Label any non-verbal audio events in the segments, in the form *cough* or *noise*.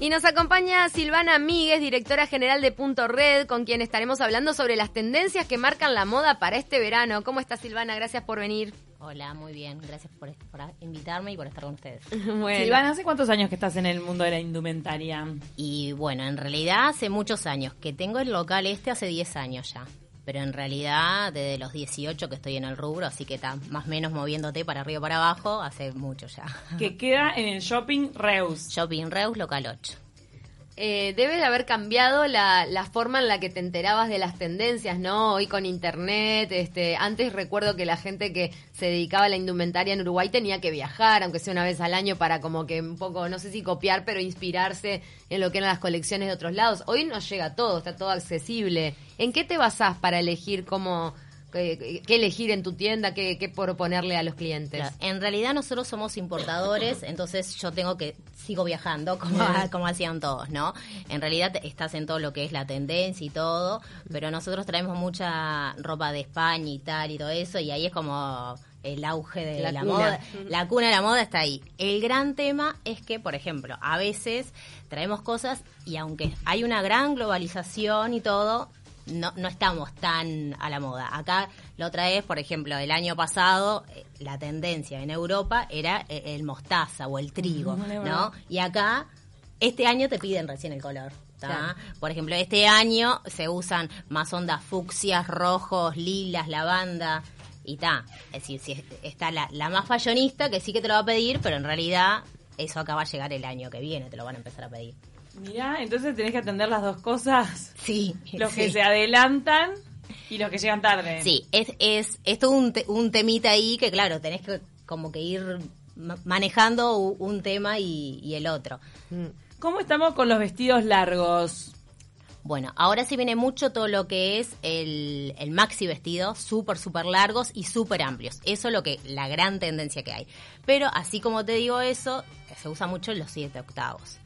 Y nos acompaña Silvana Míguez, directora general de Punto Red, con quien estaremos hablando sobre las tendencias que marcan la moda para este verano. ¿Cómo está Silvana? Gracias por venir. Hola, muy bien. Gracias por, por invitarme y por estar con ustedes. *laughs* bueno. Silvana, ¿hace cuántos años que estás en el mundo de la indumentaria? Y bueno, en realidad hace muchos años. Que tengo el local este hace 10 años ya pero en realidad desde los 18 que estoy en el rubro, así que está más o menos moviéndote para arriba o para abajo, hace mucho ya. Que queda en el Shopping Reus. Shopping Reus, local 8. Eh, debe de haber cambiado la, la, forma en la que te enterabas de las tendencias, ¿no? Hoy con internet, este, antes recuerdo que la gente que se dedicaba a la indumentaria en Uruguay tenía que viajar, aunque sea una vez al año, para como que un poco, no sé si copiar, pero inspirarse en lo que eran las colecciones de otros lados. Hoy nos llega todo, está todo accesible. ¿En qué te basás para elegir cómo qué, elegir en tu tienda, qué, qué proponerle a los clientes. En realidad nosotros somos importadores, *coughs* entonces yo tengo que sigo viajando como, como hacían todos, ¿no? En realidad estás en todo lo que es la tendencia y todo, pero nosotros traemos mucha ropa de España y tal y todo eso, y ahí es como el auge de la, moda. La cuna de la moda está ahí. El gran tema es que, por ejemplo, a veces traemos cosas y aunque hay una gran globalización y todo, no, no estamos tan a la moda. Acá lo otra vez, por ejemplo, el año pasado eh, la tendencia en Europa era eh, el mostaza o el trigo, ¿no? Y acá este año te piden recién el color. Por ejemplo, este año se usan más ondas fucsias, rojos, lilas, lavanda y ta. Es decir, si está la, la más fallonista que sí que te lo va a pedir, pero en realidad eso acá va a llegar el año que viene, te lo van a empezar a pedir. Mira, entonces tenés que atender las dos cosas. Sí. Los que se adelantan y los que llegan tarde. Sí, es, es, es todo un, un temita ahí que, claro, tenés que como que ir manejando un tema y, el otro. Mm. ¿Cómo estamos con los vestidos largos? Bueno, ahora sí viene mucho todo lo que es el, el maxi vestido, súper, súper largos y súper amplios. Eso es lo que, la gran tendencia que hay. Pero así como te digo eso, se usa mucho en los siete octavos.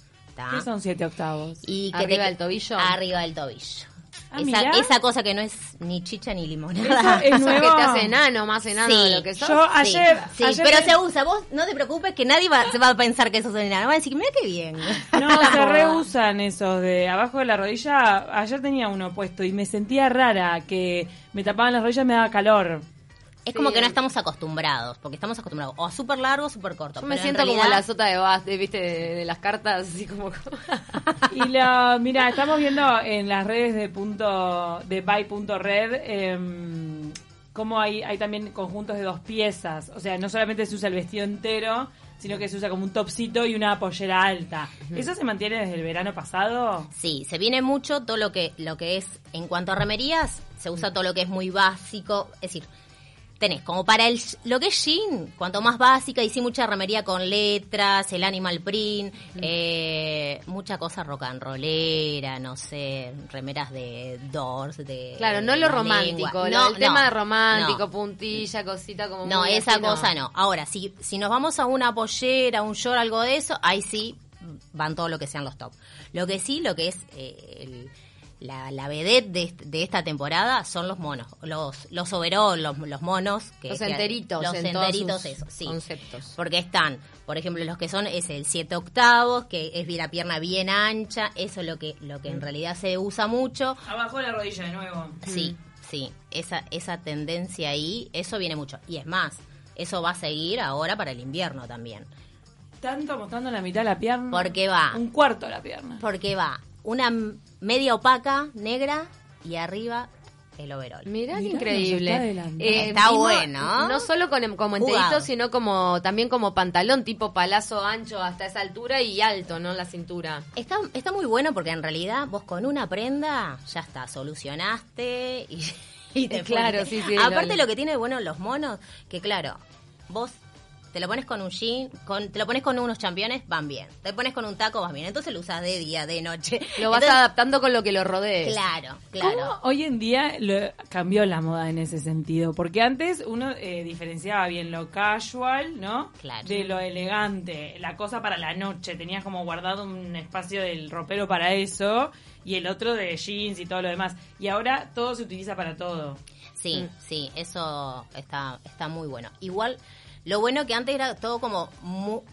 ¿Qué son siete octavos? Y arriba del tobillo. Arriba del tobillo. Ah, esa, esa, cosa que no es ni chicha ni limonada. Eso *laughs* es nuevo. que te hace enano, más enano de lo que sos. Yo ayer, sí, pero se usa. Vos no te preocupes que nadie va, se va a pensar que sos enano. Va a decir, mira qué bien. *laughs* No, se reusan esos de abajo de la rodilla. Ayer tenía uno puesto y me sentía rara que me tapaban las rodillas y me daba calor. Es como que no estamos acostumbrados, porque estamos acostumbrados o a súper largo o súper corto. Yo me siento como la sota de Bass, de, ¿viste? De, las cartas, así como... *laughs* y la, mira, estamos viendo en las redes de punto de buy.red eh, em, cómo hay, hay también conjuntos de dos piezas. O sea, no solamente se usa el vestido entero, sino que se usa como un topsito y una pollera alta. ¿Eso se mantiene desde el verano pasado? Sí, se viene mucho todo lo que, lo que es, en cuanto a remerías, se usa todo lo que es muy básico, es decir tenés como para el lo que es jean, cuanto más básica, y sí mucha remería con letras, el animal print, eh, mucha cosa rock and rollera, no sé, remeras de Doors, de... Claro, no lo romántico, no, el tema de romántico, puntilla, cosita como... No, esa cosa no. Ahora, si, si nos vamos a una pollera, un short, algo de eso, ahí sí van todo lo que sean los top. Lo que sí, lo que es eh, el la, la vedette de, esta temporada son los monos, los los overall, los, los monos. Que, los enteritos. los enteritos, eso, sí. Conceptos. Porque están, por ejemplo, los que son, es el 7 octavos, que es la pierna bien ancha, eso es lo que, lo que en mm. realidad se usa mucho. Abajo de la rodilla de nuevo. Sí, mm. sí, esa, esa tendencia ahí, eso viene mucho. Y es más, eso va a seguir ahora para el invierno también. Tanto mostrando la mitad de la pierna. Porque va. Un cuarto de la pierna. Porque va una media opaca, negra, y arriba el overall. Mirá, increíble. Eh, está bueno. No solo con, como enterito, sino como también como pantalón, tipo palazo ancho hasta esa altura y alto, ¿no? La cintura. Está, está muy bueno porque en realidad vos con una prenda ya está, solucionaste y, *laughs* y te Claro, sí, sí. Aparte lo que tiene bueno los monos, que claro, vos te lo pones con un jean, con, te lo pones con unos championes, van bien. Te pones con un taco, vas bien. Entonces lo usas de día, de noche. *laughs* Lo vas adaptando con lo que lo rodees. Claro, claro. hoy en día lo, cambió la moda en ese sentido? Porque antes uno eh, diferenciaba bien lo casual, ¿no? Claro. De lo elegante, la cosa para la noche. Tenías como guardado un espacio del ropero para eso y el otro de jeans y todo lo demás. Y ahora todo se utiliza para todo. Sí, mm. sí, eso está, está muy bueno. Igual lo bueno que antes era todo como,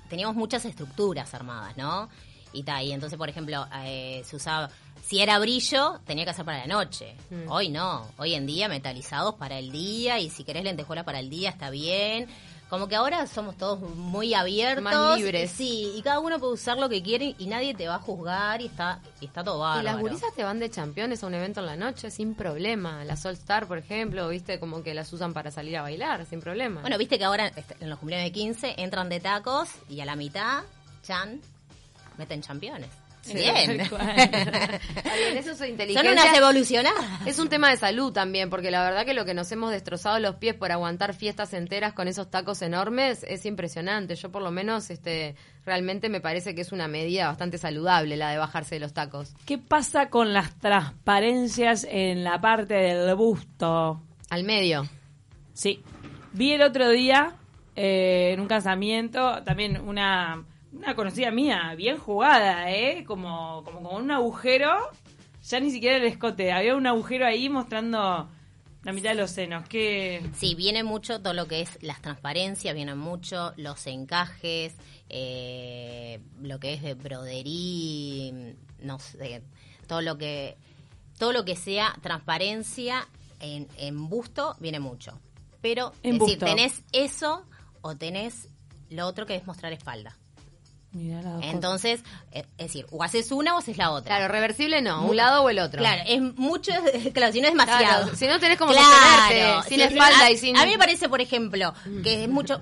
teníamos muchas estructuras armadas, ¿no? y ta, y entonces, por ejemplo, eh, se usaba, si era brillo, tenía que hacer para la noche. Mm. Hoy no, hoy en día metalizados para el día y si querés lentejuela para el día está bien. Como que ahora somos todos muy abiertos. Más libres. Sí, y cada uno puede usar lo que quiere y nadie te va a juzgar y está, y está todo bárbaro. Y las gurisas te van de championes a un evento en la noche sin problema. La Sol Star, por ejemplo, viste como que las usan para salir a bailar sin problema. Bueno, viste que ahora en los cumpleaños de 15 entran de tacos y a la mitad, chan, meten championes. Sí, Bien. *laughs* bien, eso es Son inteligencia. unas evolucionadas. Es un tema de salud también, porque la verdad que lo que nos hemos destrozado los pies por aguantar fiestas enteras con esos tacos enormes es impresionante. Yo por lo menos este realmente me parece que es una medida bastante saludable la de bajarse de los tacos. ¿Qué pasa con las transparencias en la parte del busto? Al medio. Sí. Vi el otro día eh, en un casamiento también una, una conocida mía, bien jugada, ¿eh? Como, como con un agujero, ya ni siquiera el escote, había un agujero ahí mostrando la mitad de los senos. Que Sí, viene mucho todo lo que es las transparencias, vienen mucho los encajes, eh, lo que es de broderí, no sé, todo lo que todo lo que sea transparencia en, en busto viene mucho. Pero En es decir, tenés eso o tenés lo otro que es mostrar espalda. Entonces, eh, es decir, o haces una o haces la otra. Claro, reversible no, un lado o el otro. Claro, es mucho, *laughs* claro, si no es demasiado. Claro, si no tenés como Claro, sostenerte, sin espalda a, y sin... A mí me parece, por ejemplo, que es mucho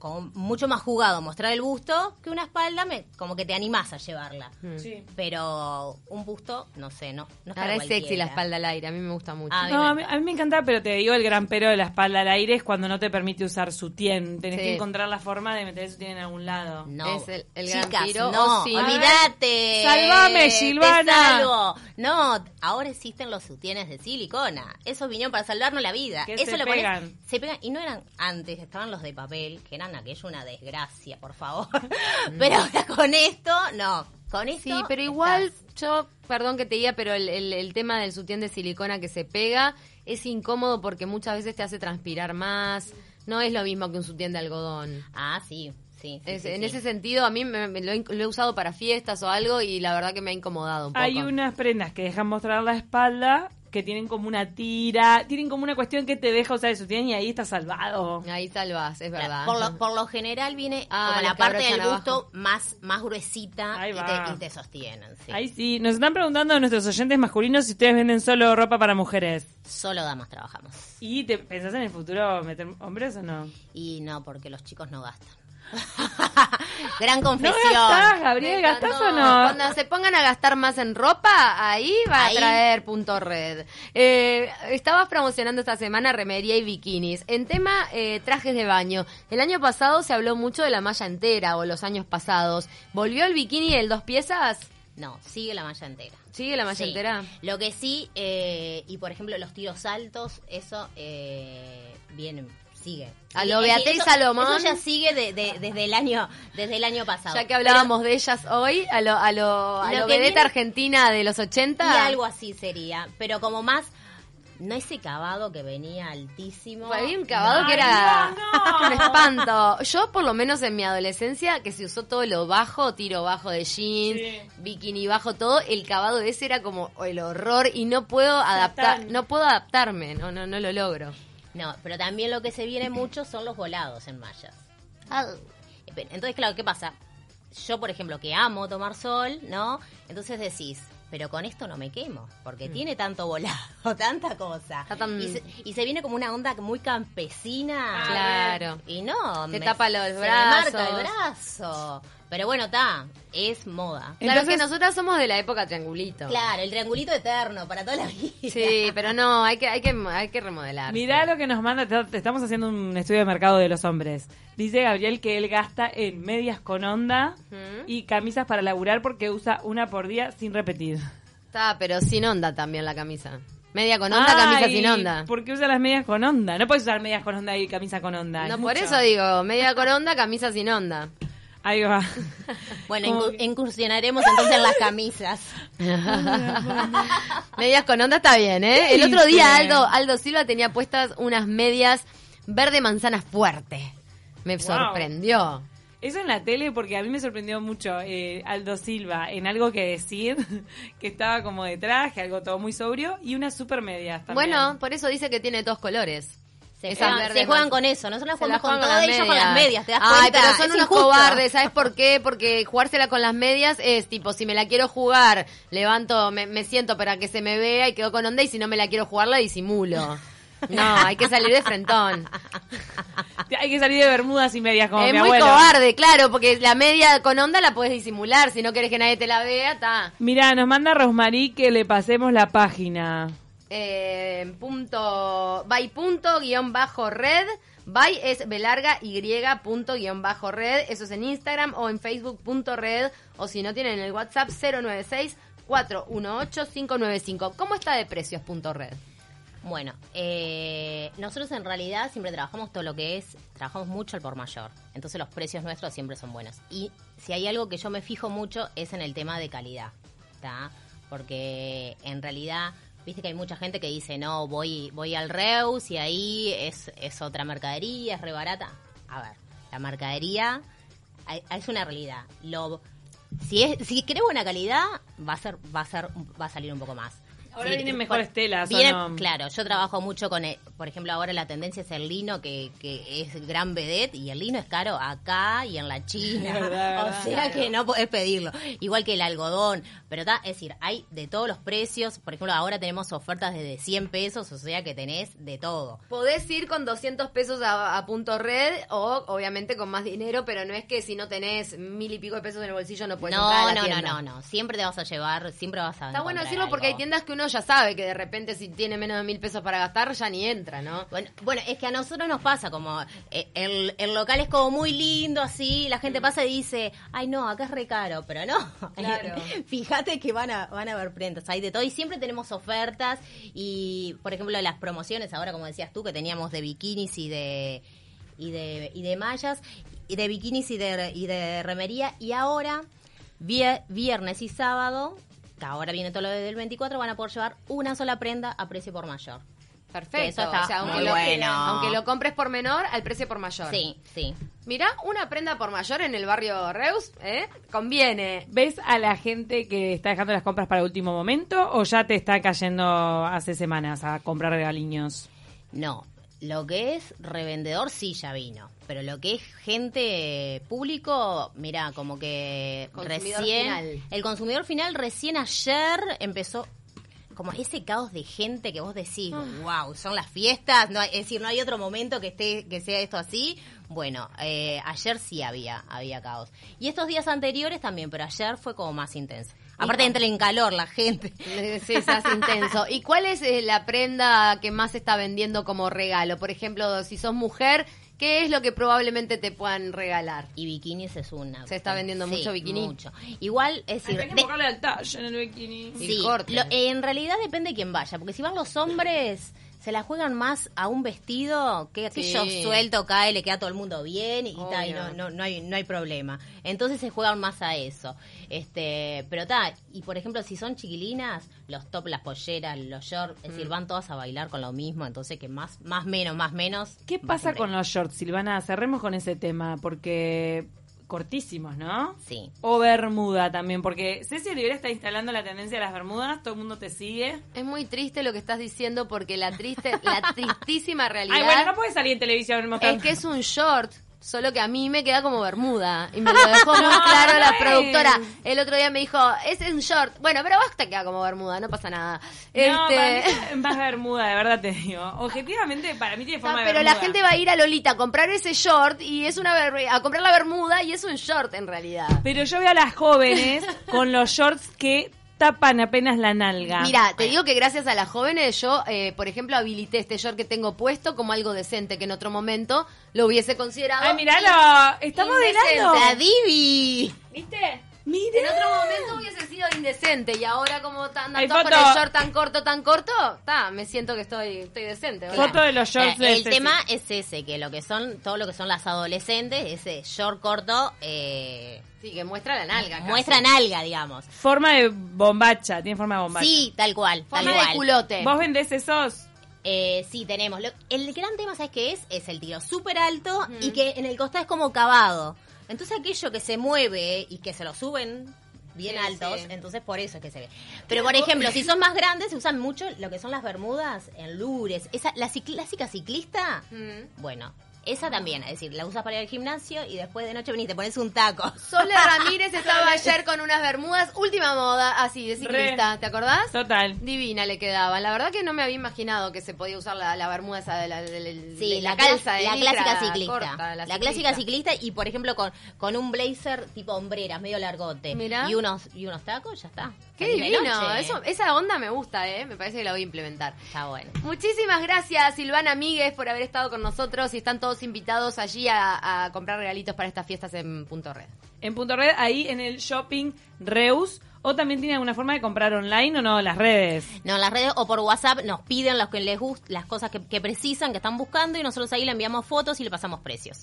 como mucho más jugado mostrar el busto que una espalda, me, como que te animás a llevarla. Sí. Pero un busto, no sé, no, no es Ahora es sexy la espalda al aire, a mí me gusta mucho. Ah, No, a mí, a mí me encanta, pero te digo, el gran pero de la espalda al aire es cuando no te permite usar sutién. Tenés Sí. que encontrar la forma de meter sutien en algún lado. No, Es el- el gran chicas, tiro, no, sí. olvídate. Salvame, Te Silvana. salvo. No, ahora existen los sutienes de silicona. Esos vinieron para salvarnos la vida. Que Eso se pones- pegan. se pegan. Y no eran antes, estaban los de papel, que eran aquello una desgracia, por favor. *laughs* pero ahora con esto, no. Con esto. Sí, pero igual estás- yo, perdón que te diga, pero el, el- el tema del sutién de silicona que se pega es incómodo porque muchas veces te hace transpirar más. No es lo mismo que un sutién de algodón. Ah, sí, sí. sí, Es- sí, en sí. ese sentido, a mí me- me lo, he, lo he usado para fiestas o algo y la verdad que me ha incomodado un poco. Hay unas prendas que dejan mostrar la espalda que tienen como una tira, tienen como una cuestión que te deja usar el sutien y ahí está salvado. Ahí salvás, es verdad. Por lo, por lo general viene Ah, como la parte del busto más, más gruesita y te, y te sostienen. sí. Ahí sí, nos están preguntando nuestros oyentes masculinos si ustedes venden solo ropa para mujeres. Solo damas trabajamos. ¿Y te pensás en el futuro meter hombres o no? Y no, porque los chicos no gastan. *laughs* Gran ¿No confesión. gastás, Gabriel? ¿Gastás o no? Cuando se pongan a gastar más en ropa, ahí va Ahí. a traer punto red. Eh, estabas promocionando esta semana remería y bikinis. En tema eh, trajes de baño, el año pasado se habló mucho de la malla entera o los años pasados. ¿Volvió el bikini el dos piezas? No, sigue la malla entera. ¿Sigue la malla Sí. entera? Lo que sí, eh, y por ejemplo los tiros altos, eso eh, viene, sigue. A lo Beatriz eso- Salomón. Eso ya sigue de- de- desde el año desde el año pasado. Ya que hablábamos de ellas hoy, a lo, a lo, a Lo lo que viene- argentina de los 80. Y algo así sería, pero como más no ese cavado que venía altísimo. Había un cavado que era no, no. *laughs* un espanto. Yo, por lo menos en mi adolescencia, que se usó todo lo bajo, tiro bajo de jeans, Sí. bikini bajo, todo, el cavado de ese era como el horror y no puedo adaptar, no puedo adaptarme, no, no, no lo logro. No, pero también lo que se viene mucho son los volados en mallas. Entonces, claro, ¿qué pasa? Yo, por ejemplo, que amo tomar sol, ¿no? Entonces decís, pero con esto no me quemo, porque tiene tanto volado, *laughs* tanta cosa. Tan- Y, se, y se viene como una onda muy campesina. Claro. Y no, Te tapa los se me brazos. marca el brazo. Pero bueno, está, es moda. Claro Entonces- que nosotras somos de la época triangulito. Claro, el triangulito eterno para toda la vida. Sí, pero no, hay que, hay que, hay que remodelar. Mirá lo que nos manda, te, estamos haciendo un estudio de mercado de los hombres. Dice Gabriel que él gasta en medias con onda y camisas para laburar porque usa una por día sin repetir. Está, pero sin onda también la camisa. Media con onda, camisa Ay, sin onda. ¿Por qué usa las medias con onda? No puedes usar medias con onda y camisa con onda. No, es por mucho. eso digo, media con onda, camisa sin onda. Ahí va. *laughs* Bueno, Como incursionaremos entonces en las camisas. *laughs* medias con onda está bien, ¿eh? ¿Qué El otro día? Aldo, Aldo Silva tenía puestas unas medias verde manzana fuerte. Me Wow. sorprendió. Eso en la tele, porque a mí me sorprendió mucho eh, Aldo Silva en algo que decir, *laughs* que estaba como de traje, algo todo muy sobrio, y unas super medias también. Bueno, por eso dice que tiene dos colores. Se Esas juegan, se juegan con eso. Nosotros Se la jugamos con todo, ellos con las medias, ¿te das Ay, cuenta? pero son Es unos injusto. cobardes, ¿sabes por qué? Porque jugársela con las medias es tipo, si me la quiero jugar, levanto, me, me siento para que se me vea y quedo con onda, y si no me la quiero jugar, la disimulo. *laughs* No, hay que salir de frentón. *laughs* Hay que salir de bermudas y medias como es mi muy abuelo. cobarde, claro, porque la media con onda la puedes disimular, si no querés que nadie te la vea, está. Mira, nos manda Rosmarí que le pasemos la página. Eh, punto, by punto guion bajo red. By es belarga y punto guion bajo red. Eso es en Instagram o en Facebook punto red. O si no tienen el WhatsApp 096 418 595. ¿Cómo está de precios punto red? Bueno, eh, nosotros en realidad siempre trabajamos todo lo que es, trabajamos mucho al por mayor. Entonces los precios nuestros siempre son buenos. Y si hay algo que yo me fijo mucho es en el tema de calidad. Porque en realidad, viste que hay mucha gente que dice, no, voy, voy al Reus y ahí es, es otra mercadería, es re barata. A ver, la mercadería es una realidad. Lo, si es, si querés buena calidad, va a ser, va a ser, va a salir un poco más. Ahora vienen por- mejores telas, ¿o vienen- no? Claro, yo trabajo mucho con, el- por ejemplo, ahora la tendencia es el lino, que, que es gran vedette, y el lino es caro acá y en la China. *laughs* Verdad, o sea que no podés pedirlo. Igual que el algodón. Pero está, es decir, hay de todos los precios. Por ejemplo, ahora tenemos ofertas desde 100 pesos, o sea que tenés de todo. Podés ir con 200 pesos a, a punto red o obviamente con más dinero, pero no es que si no tenés mil y pico de pesos en el bolsillo no puedes entrar a No, la no, no, tienda. no, no. Siempre te vas a llevar, siempre vas a. Está bueno decirlo porque hay tiendas que uno ya sabe que de repente si tiene menos de mil pesos para gastar ya ni entra, ¿no? Bueno, bueno, es que a nosotros nos pasa como eh, el, el local es como muy lindo así, la gente pasa y dice, ay no, acá es re caro, pero no. *laughs* Claro. *laughs* Fíjate que van a, van a haber prendas, hay de todo y siempre tenemos ofertas y, por ejemplo, las promociones ahora, como decías tú, que teníamos de bikinis y de y de, y de mallas, y de bikinis y de, y de remería y ahora, vie- viernes y sábado, que ahora viene todo lo del 24, van a poder llevar una sola prenda a precio por mayor. Perfecto. Eso está o sea, aunque muy lo, bueno. aunque lo compres por menor, al precio por mayor. Sí, sí. Mirá, una prenda por mayor en el barrio Reus, ¿eh? Conviene. ¿Ves a la gente que está dejando las compras para último momento o ya te está cayendo hace semanas a comprar regaliños? No, lo que es revendedor sí ya vino, pero lo que es gente público, mira, como que Consumidor recién final. el consumidor final recién ayer empezó como ese caos de gente que vos decís, Ah. wow, son las fiestas, no hay- es decir, no hay otro momento que esté que sea esto así. Bueno, eh, ayer sí había había caos y estos días anteriores también, pero ayer fue como más intenso. Aparte entra en calor la gente. *laughs* Sí, se hace intenso. ¿Y cuál es eh, la prenda que más se está vendiendo como regalo? Por ejemplo, si sos mujer, ¿qué es lo que probablemente te puedan regalar? Y bikinis es una. ¿Se está vendiendo Sí, mucho bikini? Mucho. Igual, es decir, Hay que de- buscarle al talle en el bikini. Y sí, corte. lo- en realidad depende de quién vaya, porque si van los hombres, se la juegan más a un vestido que aquello Sí. suelto cae, le queda a todo el mundo bien y, ta, no, no, no, hay, no hay problema. Entonces se juegan más a eso. este Pero está, y por ejemplo, si son chiquilinas, los top, las polleras, los shorts, es Mm. decir, van todas a bailar con lo mismo, entonces que más, más menos, más menos. ¿Qué pasa con los shorts, Silvana? Cerremos con ese tema, porque cortísimos, ¿no? Sí. O bermuda también, porque Ceci Olivera está instalando la tendencia de las bermudas, todo el mundo te sigue. Es muy triste lo que estás diciendo porque la triste, la tristísima realidad *laughs* Ay, bueno, no puedes salir en televisión es que es un short. Solo que a mí me queda como bermuda. Y me lo dejó muy *laughs* No, claro no la productora. El otro día me dijo, es un short. Bueno, pero vos te queda como bermuda, no pasa nada. No, Este, para mí es más bermuda, de verdad te digo. Objetivamente, para mí tiene Ah, forma de pero bermuda. la gente va a ir a Lolita a comprar ese short y es una ber- a comprar la bermuda y es un short en realidad. Pero yo veo a las jóvenes con los shorts que tapan apenas la nalga. Mira, te digo que gracias a las jóvenes yo, eh, por ejemplo, habilité este short que tengo puesto como algo decente que en otro momento lo hubiese considerado. Ay, miralo, está Indecente. modelando. ¡La Divi! ¿Viste? Mira. En otro momento hubiese sido indecente y ahora como tan Hay con foto. el short tan corto, tan corto, ta, me siento que estoy, estoy decente. ¿verdad? Foto de los shorts Eh, de el Ceci. tema es ese, que lo que son, todo lo que son las adolescentes, ese short corto, eh, Sí, que muestra la nalga. casi. muestra nalga, digamos. Forma de bombacha, tiene forma de bombacha. Sí, tal cual, tal Forma de cual. culote. ¿Vos vendés esos? Eh, sí, tenemos. Lo- el gran tema, ¿sabes qué es? Es el tiro súper alto y que en el costado es como cavado. Entonces aquello que se mueve y que se lo suben bien Sí, altos, sí. entonces por eso es que se ve. Pero por ejemplo, si son más grandes, se usan mucho lo que son las bermudas en lures. Esa, la clásica ciclista, Mm. bueno, esa también, es decir, la usas para ir al gimnasio y después de noche venís y te pones un taco. *laughs* Sole Ramírez estaba ayer con unas bermudas, última moda, así, de ciclista, Re. ¿te acordás? Total. Divina le quedaban. La verdad que no me había imaginado que se podía usar la, la bermuda esa de la, de la- Sí, de la, calza, de la clásica ciclista. corta, la, clásica ciclista y por ejemplo con, con un blazer tipo hombreras, medio largote. Mirá. Y unos, y unos tacos, ya está. Qué de divino. Eso, esa onda me gusta, ¿eh? Me parece que la voy a implementar. Está bueno. Muchísimas gracias, Silvana Míguez, por haber estado con nosotros y están todos invitados allí a, a comprar regalitos para estas fiestas en Punto Red. En Punto Red, ahí en el shopping Reus. O también tiene alguna forma de comprar online o no, las redes. No, las redes o por WhatsApp nos piden los que les gust las cosas que, que precisan, que están buscando y nosotros ahí le enviamos fotos y le pasamos precios.